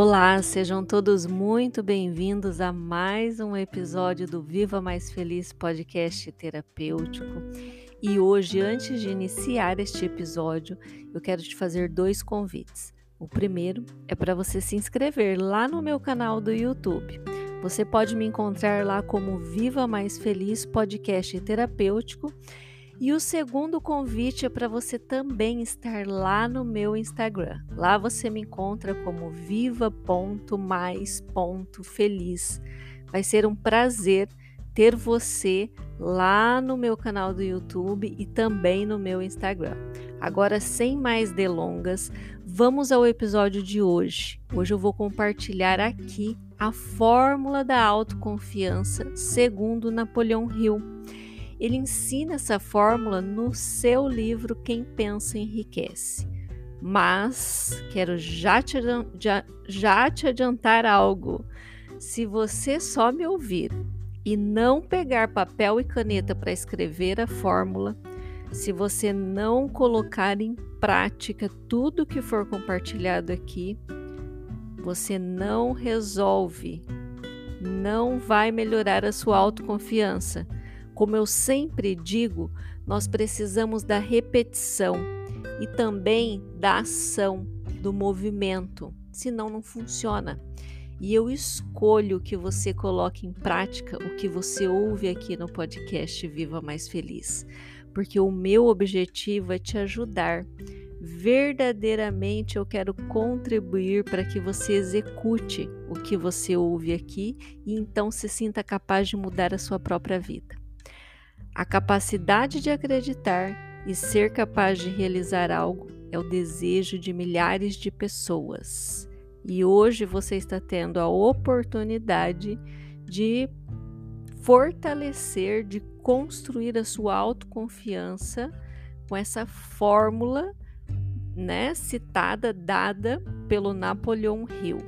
Olá, sejam todos muito bem-vindos a mais um episódio do Viva Mais Feliz podcast terapêutico. E hoje, antes de iniciar este episódio, eu quero te fazer dois convites. O primeiro é para você se inscrever lá no meu canal do YouTube. Você pode me encontrar lá como Viva Mais Feliz Podcast Terapêutico e o segundo convite é para você também estar lá no meu Instagram. Lá você me encontra como viva.mais.feliz. Vai ser um prazer ter você lá no meu canal do YouTube e também no meu Instagram. Agora, sem mais delongas, vamos ao episódio de hoje. Hoje eu vou compartilhar aqui a fórmula da autoconfiança segundo Napoleão Hill. Ele ensina essa fórmula no seu livro Quem Pensa Enriquece. Mas quero já te, já, te adiantar algo. Se você só me ouvir e não pegar papel e caneta para escrever a fórmula, se você não colocar em prática tudo que for compartilhado aqui, você não resolve, não vai melhorar a sua autoconfiança como eu sempre digo, nós precisamos da repetição e também da ação, do movimento, senão não funciona. E eu escolho que você coloque em prática o que você ouve aqui no podcast Viva Mais Feliz, porque o meu objetivo é te ajudar. Verdadeiramente eu quero contribuir para que você execute o que você ouve aqui e então se sinta capaz de mudar a sua própria vida. A capacidade de acreditar e ser capaz de realizar algo é o desejo de milhares de pessoas. E hoje você está tendo a oportunidade de fortalecer, de construir a sua autoconfiança com essa fórmula, né, citada, dada pelo Napoleão Hill.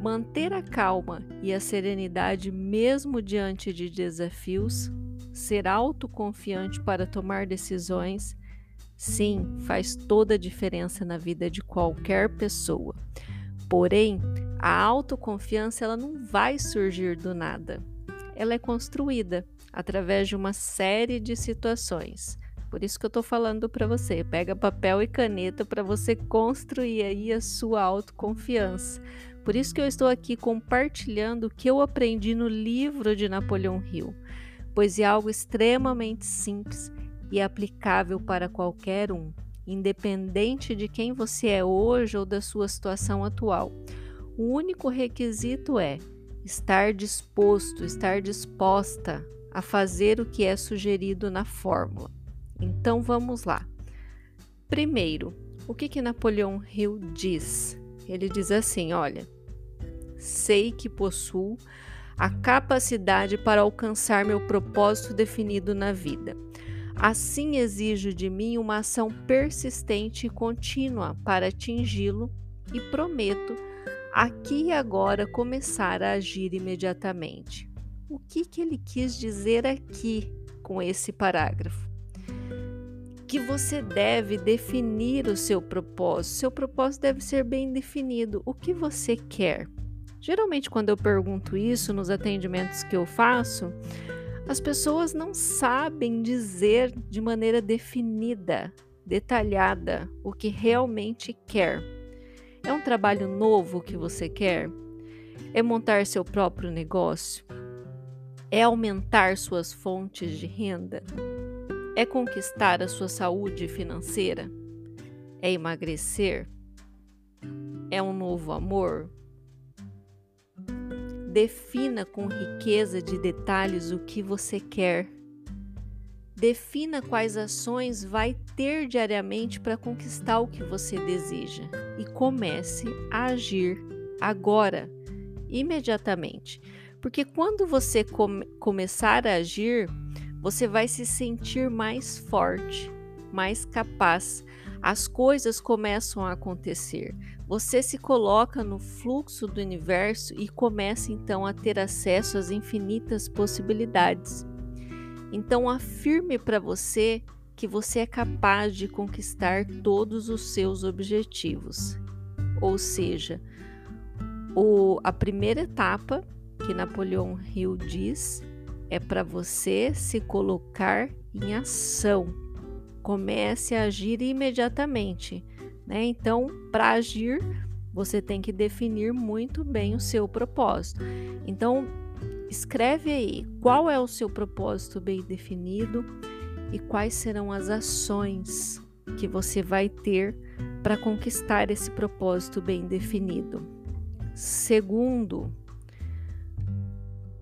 Manter a calma e a serenidade mesmo diante de desafios ser autoconfiante para tomar decisões, sim, faz toda a diferença na vida de qualquer pessoa. Porém, a autoconfiança ela não vai surgir do nada. Ela é construída através de uma série de situações. Por isso que eu estou falando para você, pega papel e caneta para você construir aí a sua autoconfiança. Por isso que eu estou aqui compartilhando o que eu aprendi no livro de Napoleão Hill pois é algo extremamente simples e aplicável para qualquer um, independente de quem você é hoje ou da sua situação atual. O único requisito é estar disposto, estar disposta a fazer o que é sugerido na fórmula. Então vamos lá. Primeiro, o que, que Napoleão Hill diz? Ele diz assim: olha, sei que possuo a capacidade para alcançar meu propósito definido na vida. Assim, exijo de mim uma ação persistente e contínua para atingi-lo e prometo, aqui e agora, começar a agir imediatamente. O que, que ele quis dizer aqui com esse parágrafo? Que você deve definir o seu propósito. Seu propósito deve ser bem definido. O que você quer? Geralmente, quando eu pergunto isso nos atendimentos que eu faço, as pessoas não sabem dizer de maneira definida, detalhada, o que realmente quer. É um trabalho novo que você quer? É montar seu próprio negócio? É aumentar suas fontes de renda? É conquistar a sua saúde financeira? É emagrecer? É um novo amor? Defina com riqueza de detalhes o que você quer. Defina quais ações vai ter diariamente para conquistar o que você deseja e comece a agir agora, imediatamente. Porque quando você come começar a agir, você vai se sentir mais forte, mais capaz. As coisas começam a acontecer. Você se coloca no fluxo do universo e começa então a ter acesso às infinitas possibilidades. Então, afirme para você que você é capaz de conquistar todos os seus objetivos. Ou seja, o, a primeira etapa que Napoleão Hill diz é para você se colocar em ação. Comece a agir imediatamente. Né? Então, para agir, você tem que definir muito bem o seu propósito. Então, escreve aí qual é o seu propósito bem definido e quais serão as ações que você vai ter para conquistar esse propósito bem definido. Segundo,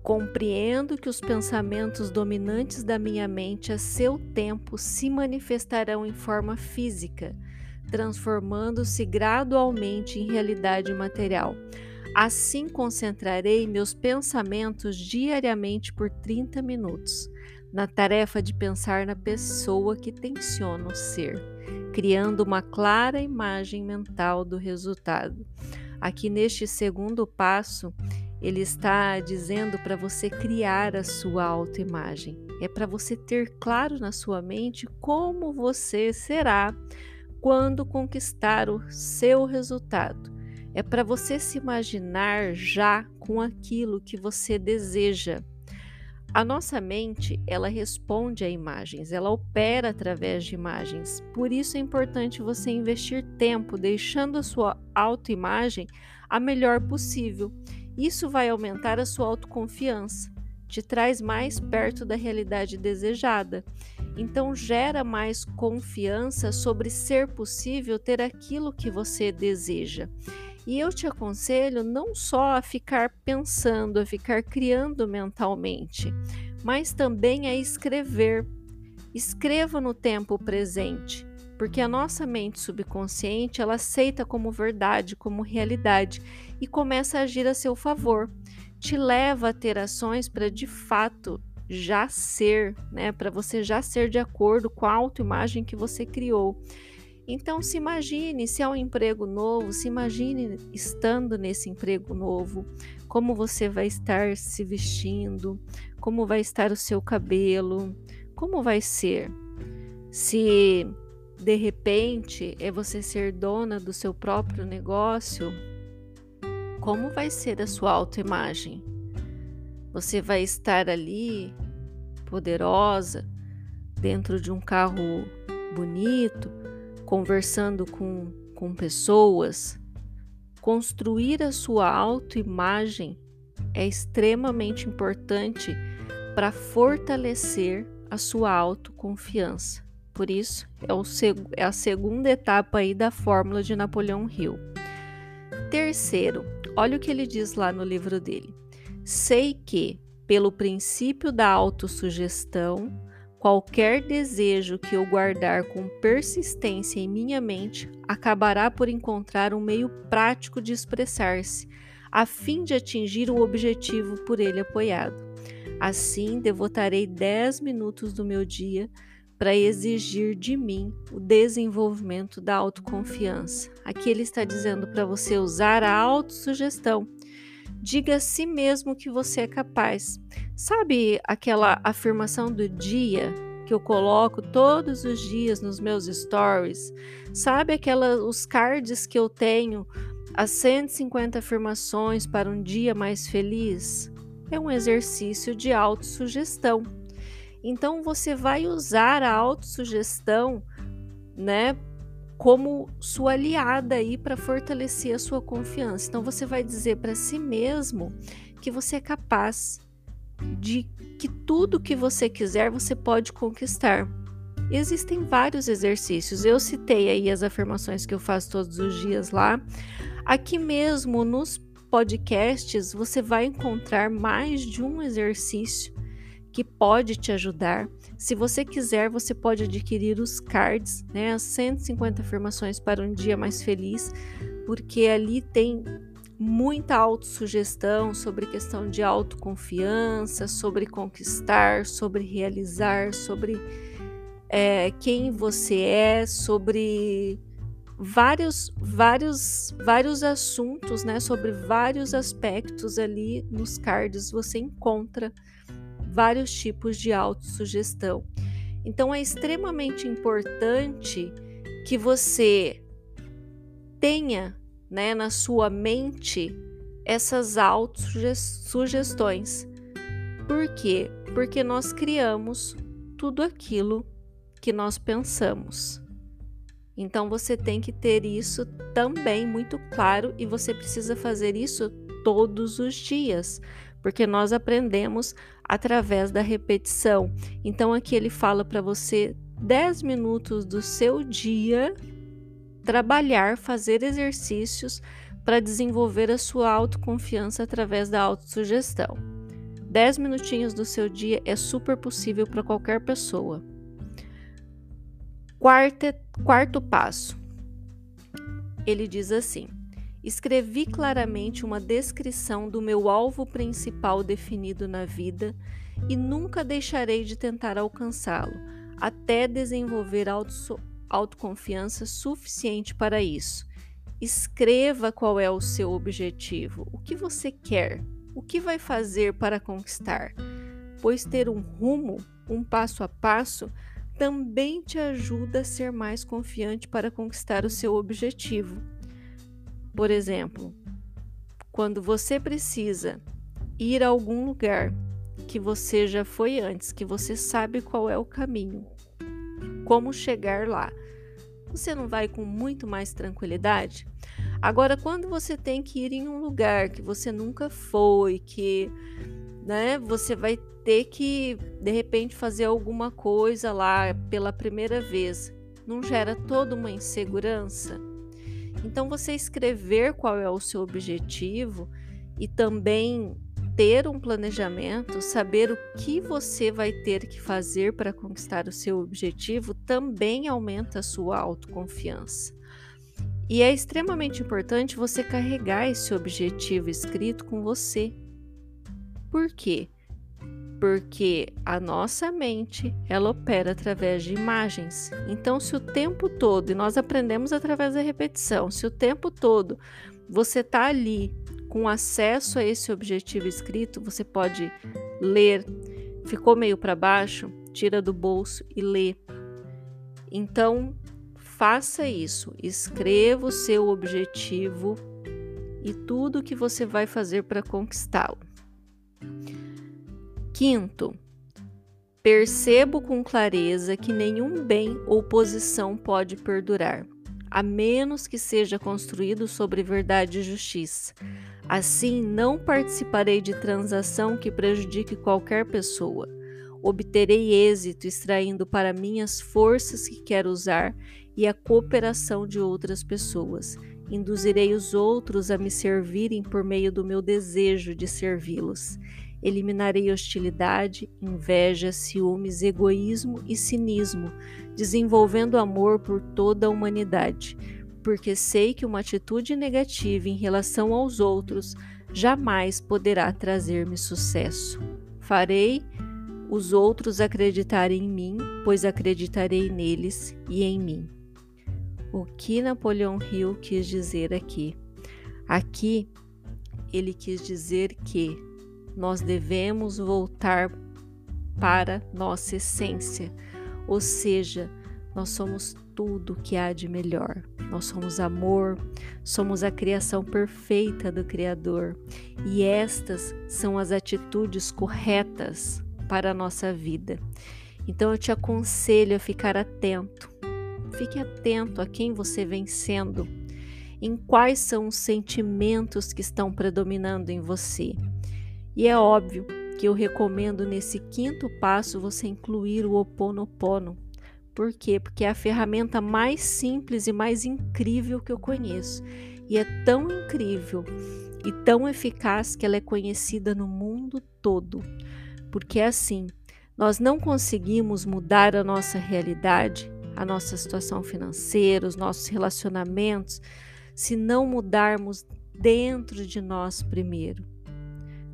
compreendo que os pensamentos dominantes da minha mente a seu tempo se manifestarão em forma física, transformando-se gradualmente em realidade material. Assim concentrarei meus pensamentos diariamente por 30 minutos na tarefa de pensar na pessoa que tenciono ser, criando uma clara imagem mental do resultado. Aqui neste segundo passo, ele está dizendo para você criar a sua autoimagem. É para você ter claro na sua mente como você será quando conquistar o seu resultado. É para você se imaginar já com aquilo que você deseja. A nossa mente, ela responde a imagens, ela opera através de imagens. Por isso é importante você investir tempo deixando a sua autoimagem a melhor possível. Isso vai aumentar a sua autoconfiança, te traz mais perto da realidade desejada. Então gera mais confiança sobre ser possível ter aquilo que você deseja. E eu te aconselho não só a ficar pensando, a ficar criando mentalmente, mas também a escrever. Escreva no tempo presente, porque a nossa mente subconsciente ela aceita como verdade, como realidade e começa a agir a seu favor. Te leva a ter ações para de fato já ser, né, para você já ser de acordo com a autoimagem que você criou. Então, se imagine se é um emprego novo, se imagine estando nesse emprego novo, como você vai estar se vestindo, como vai estar o seu cabelo, como vai ser. Se de repente é você ser dona do seu próprio negócio, como vai ser a sua autoimagem? Você vai estar ali poderosa, dentro de um carro bonito, conversando com, com pessoas, construir a sua autoimagem é extremamente importante para fortalecer a sua autoconfiança. Por isso, é, o, é a segunda etapa aí da fórmula de Napoleão Hill. Terceiro, olha o que ele diz lá no livro dele. Sei que, pelo princípio da autossugestão, Qualquer desejo que eu guardar com persistência em minha mente acabará por encontrar um meio prático de expressar-se, a fim de atingir o objetivo por ele apoiado. Assim, devotarei 10 minutos do meu dia para exigir de mim o desenvolvimento da autoconfiança. Aqui ele está dizendo para você usar a autossugestão. Diga a si mesmo que você é capaz. Sabe aquela afirmação do dia que eu coloco todos os dias nos meus stories? Sabe aquela os cards que eu tenho as 150 afirmações para um dia mais feliz? É um exercício de autossugestão. Então você vai usar a autossugestão, né, como sua aliada aí para fortalecer a sua confiança. Então você vai dizer para si mesmo que você é capaz, de que tudo que você quiser você pode conquistar. Existem vários exercícios. Eu citei aí as afirmações que eu faço todos os dias lá. Aqui mesmo nos podcasts você vai encontrar mais de um exercício que pode te ajudar. Se você quiser, você pode adquirir os cards, né, as 150 afirmações para um dia mais feliz, porque ali tem muita autossugestão sobre questão de autoconfiança, sobre conquistar, sobre realizar, sobre é, quem você é, sobre vários, vários, vários assuntos, né? Sobre vários aspectos ali nos cards você encontra vários tipos de autossugestão. Então é extremamente importante que você tenha né, na sua mente essas autossugestões. Por quê? Porque nós criamos tudo aquilo que nós pensamos. Então você tem que ter isso também muito claro e você precisa fazer isso todos os dias, porque nós aprendemos através da repetição. Então aqui ele fala para você 10 minutos do seu dia trabalhar, fazer exercícios para desenvolver a sua autoconfiança através da autossugestão. 10 minutinhos do seu dia é super possível para qualquer pessoa. Quarto, quarto passo. Ele diz assim: Escrevi claramente uma descrição do meu alvo principal definido na vida e nunca deixarei de tentar alcançá-lo, até desenvolver auto, autoconfiança suficiente para isso. Escreva qual é o seu objetivo, o que você quer, o que vai fazer para conquistar, pois ter um rumo, um passo a passo, também te ajuda a ser mais confiante para conquistar o seu objetivo. Por exemplo, quando você precisa ir a algum lugar que você já foi antes, que você sabe qual é o caminho, como chegar lá, você não vai com muito mais tranquilidade? Agora, quando você tem que ir em um lugar que você nunca foi, que né, você vai ter que de repente fazer alguma coisa lá pela primeira vez, não gera toda uma insegurança? Então, você escrever qual é o seu objetivo e também ter um planejamento, saber o que você vai ter que fazer para conquistar o seu objetivo, também aumenta a sua autoconfiança. E é extremamente importante você carregar esse objetivo escrito com você. Por quê? Porque a nossa mente ela opera através de imagens. Então, se o tempo todo, e nós aprendemos através da repetição, se o tempo todo você está ali com acesso a esse objetivo escrito, você pode ler. Ficou meio para baixo, tira do bolso e lê. Então, faça isso. Escreva o seu objetivo e tudo que você vai fazer para conquistá-lo. Quinto, percebo com clareza que nenhum bem ou posição pode perdurar, a menos que seja construído sobre verdade e justiça. Assim, não participarei de transação que prejudique qualquer pessoa. Obterei êxito extraindo para mim as forças que quero usar e a cooperação de outras pessoas. Induzirei os outros a me servirem por meio do meu desejo de servi-los. Eliminarei hostilidade, inveja, ciúmes, egoísmo e cinismo, desenvolvendo amor por toda a humanidade, porque sei que uma atitude negativa em relação aos outros jamais poderá trazer-me sucesso. Farei os outros acreditarem em mim, pois acreditarei neles e em mim. O que Napoleão Hill quis dizer aqui? Aqui ele quis dizer que nós devemos voltar para nossa essência, ou seja, nós somos tudo que há de melhor. Nós somos amor, somos a criação perfeita do Criador e estas são as atitudes corretas para a nossa vida. Então eu te aconselho a ficar atento. Fique atento a quem você vem sendo, em quais são os sentimentos que estão predominando em você. E é óbvio que eu recomendo nesse quinto passo você incluir o Oponopono. Por quê? Porque é a ferramenta mais simples e mais incrível que eu conheço. E é tão incrível e tão eficaz que ela é conhecida no mundo todo. Porque é assim, nós não conseguimos mudar a nossa realidade, a nossa situação financeira, os nossos relacionamentos, se não mudarmos dentro de nós primeiro.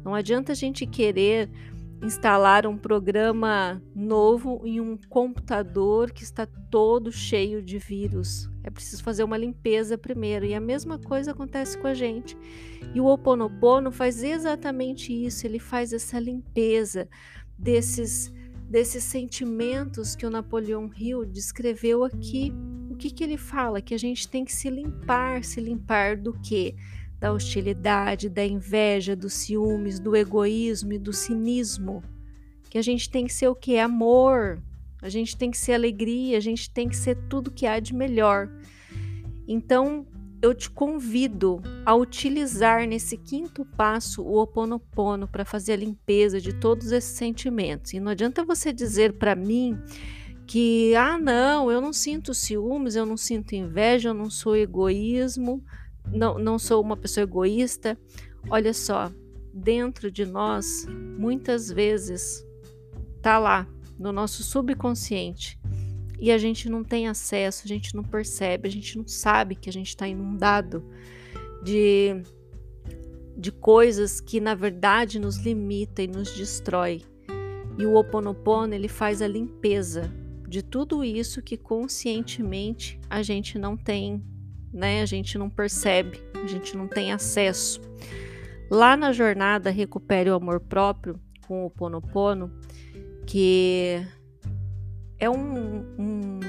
Não adianta a gente querer instalar um programa novo em um computador que está todo cheio de vírus. É preciso fazer uma limpeza primeiro. E a mesma coisa acontece com a gente. E o Ho Oponopono faz exatamente isso, ele faz essa limpeza desses desses sentimentos que o Napoleão Hill descreveu aqui. O que que ele fala? Que a gente tem que se limpar, se limpar do quê? Da hostilidade, da inveja, dos ciúmes, do egoísmo e do cinismo. Que a gente tem que ser o que? Amor. A gente tem que ser alegria, a gente tem que ser tudo que há de melhor. Então, eu te convido a utilizar nesse quinto passo o oponopono para fazer a limpeza de todos esses sentimentos. E não adianta você dizer para mim que, ah, não, eu não sinto ciúmes, eu não sinto inveja, eu não sou egoísmo, não, não sou uma pessoa egoísta. Olha só, dentro de nós, muitas vezes, tá lá, no nosso subconsciente, e a gente não tem acesso, a gente não percebe, a gente não sabe que a gente está inundado de, de coisas que na verdade nos limita e nos destrói. E o Oponopono ele faz a limpeza de tudo isso que conscientemente a gente não tem, né? A gente não percebe, a gente não tem acesso. Lá na jornada Recupere o Amor Próprio com o Oponopono, que é um, um,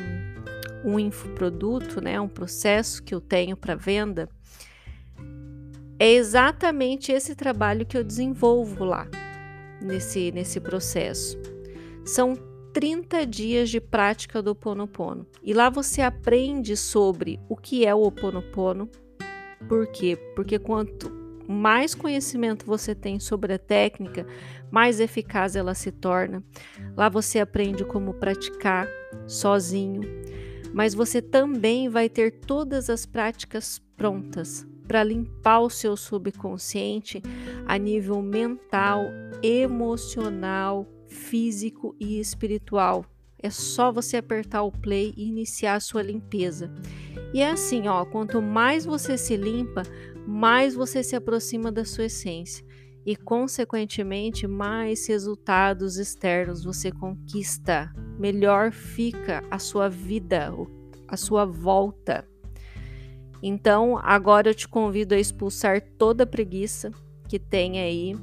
um infoproduto, né, um processo que eu tenho para venda, é exatamente esse trabalho que eu desenvolvo lá, nesse, nesse processo. São 30 dias de prática do Ho Oponopono. E lá você aprende sobre o que é o Oponopono. Por quê? Porque quanto mais conhecimento você tem sobre a técnica, mais eficaz ela se torna. Lá você aprende como praticar sozinho, mas você também vai ter todas as práticas prontas para limpar o seu subconsciente a nível mental, emocional, físico e espiritual. É só você apertar o play e iniciar a sua limpeza. E é assim, ó, quanto mais você se limpa, mais você se aproxima da sua essência e, consequentemente, mais resultados externos você conquista, melhor fica a sua vida, a sua volta. Então, agora eu te convido a expulsar toda a preguiça que tem aí.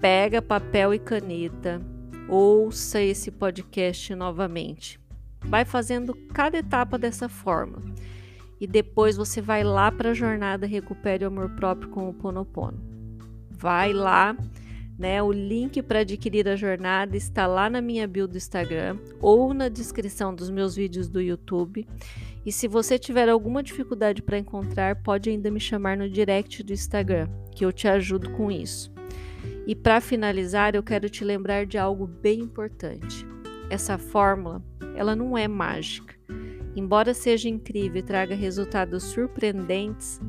Pega papel e caneta, ouça esse podcast novamente. Vai fazendo cada etapa dessa forma e depois você vai lá para a jornada Recupere o Amor Próprio com o Ponopono. Vai lá, né? O link para adquirir a jornada está lá na minha bio do Instagram ou na descrição dos meus vídeos do YouTube. E se você tiver alguma dificuldade para encontrar, pode ainda me chamar no direct do Instagram, que eu te ajudo com isso. E para finalizar, eu quero te lembrar de algo bem importante. Essa fórmula, ela não é mágica. Embora seja incrível e traga resultados surpreendentes,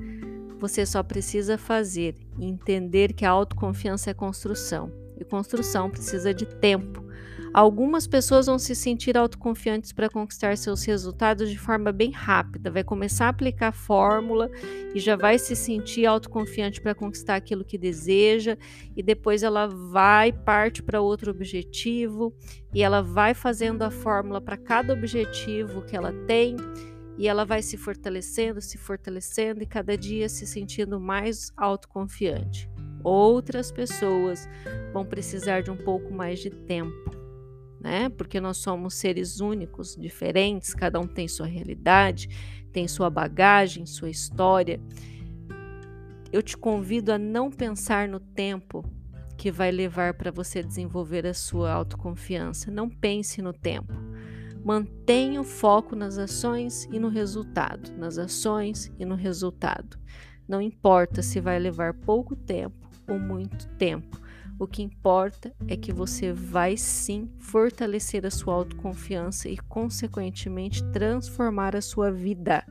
você só precisa fazer e entender que a autoconfiança é construção. E construção precisa de tempo. Algumas pessoas vão se sentir autoconfiantes para conquistar seus resultados de forma bem rápida, vai começar a aplicar a fórmula e já vai se sentir autoconfiante para conquistar aquilo que deseja, e depois ela vai parte para outro objetivo. E ela vai fazendo a fórmula para cada objetivo que ela tem. E ela vai se fortalecendo, se fortalecendo e cada dia se sentindo mais autoconfiante. Outras pessoas vão precisar de um pouco mais de tempo né? Porque nós somos seres únicos, diferentes, cada um tem sua realidade, tem sua bagagem, sua história. Eu te convido a não pensar no tempo que vai levar para você desenvolver a sua autoconfiança. Não pense no tempo. Mantenha o foco nas ações e no resultado, nas ações e no resultado. Não importa se vai levar pouco tempo ou muito tempo. O que importa é que você vai sim fortalecer a sua autoconfiança e, consequentemente, transformar a sua vida.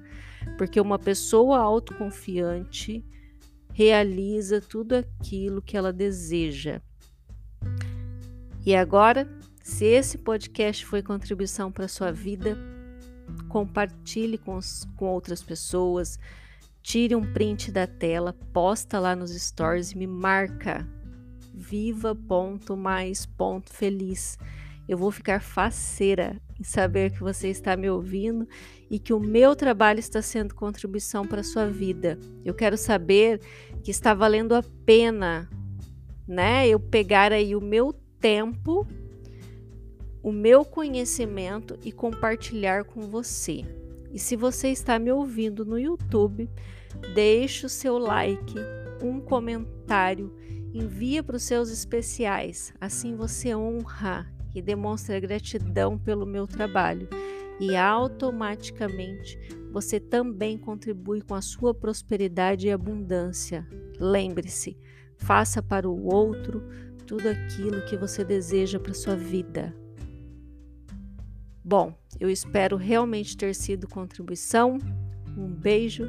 Porque uma pessoa autoconfiante realiza tudo aquilo que ela deseja. E agora, se esse podcast foi contribuição para a sua vida, compartilhe com, com outras pessoas, tire um print da tela, posta lá nos stories e me marca viva ponto mais ponto feliz. Eu vou ficar faceira em saber que você está me ouvindo e que o meu trabalho está sendo contribuição para a sua vida. Eu quero saber que está valendo a pena, né? Eu pegar aí o meu tempo, o meu conhecimento e compartilhar com você. E se você está me ouvindo no YouTube, deixe o seu like, um comentário, envia para os seus especiais. Assim você honra e demonstra gratidão pelo meu trabalho e automaticamente você também contribui com a sua prosperidade e abundância. Lembre-se, faça para o outro tudo aquilo que você deseja para sua vida. Bom, eu espero realmente ter sido contribuição. Um beijo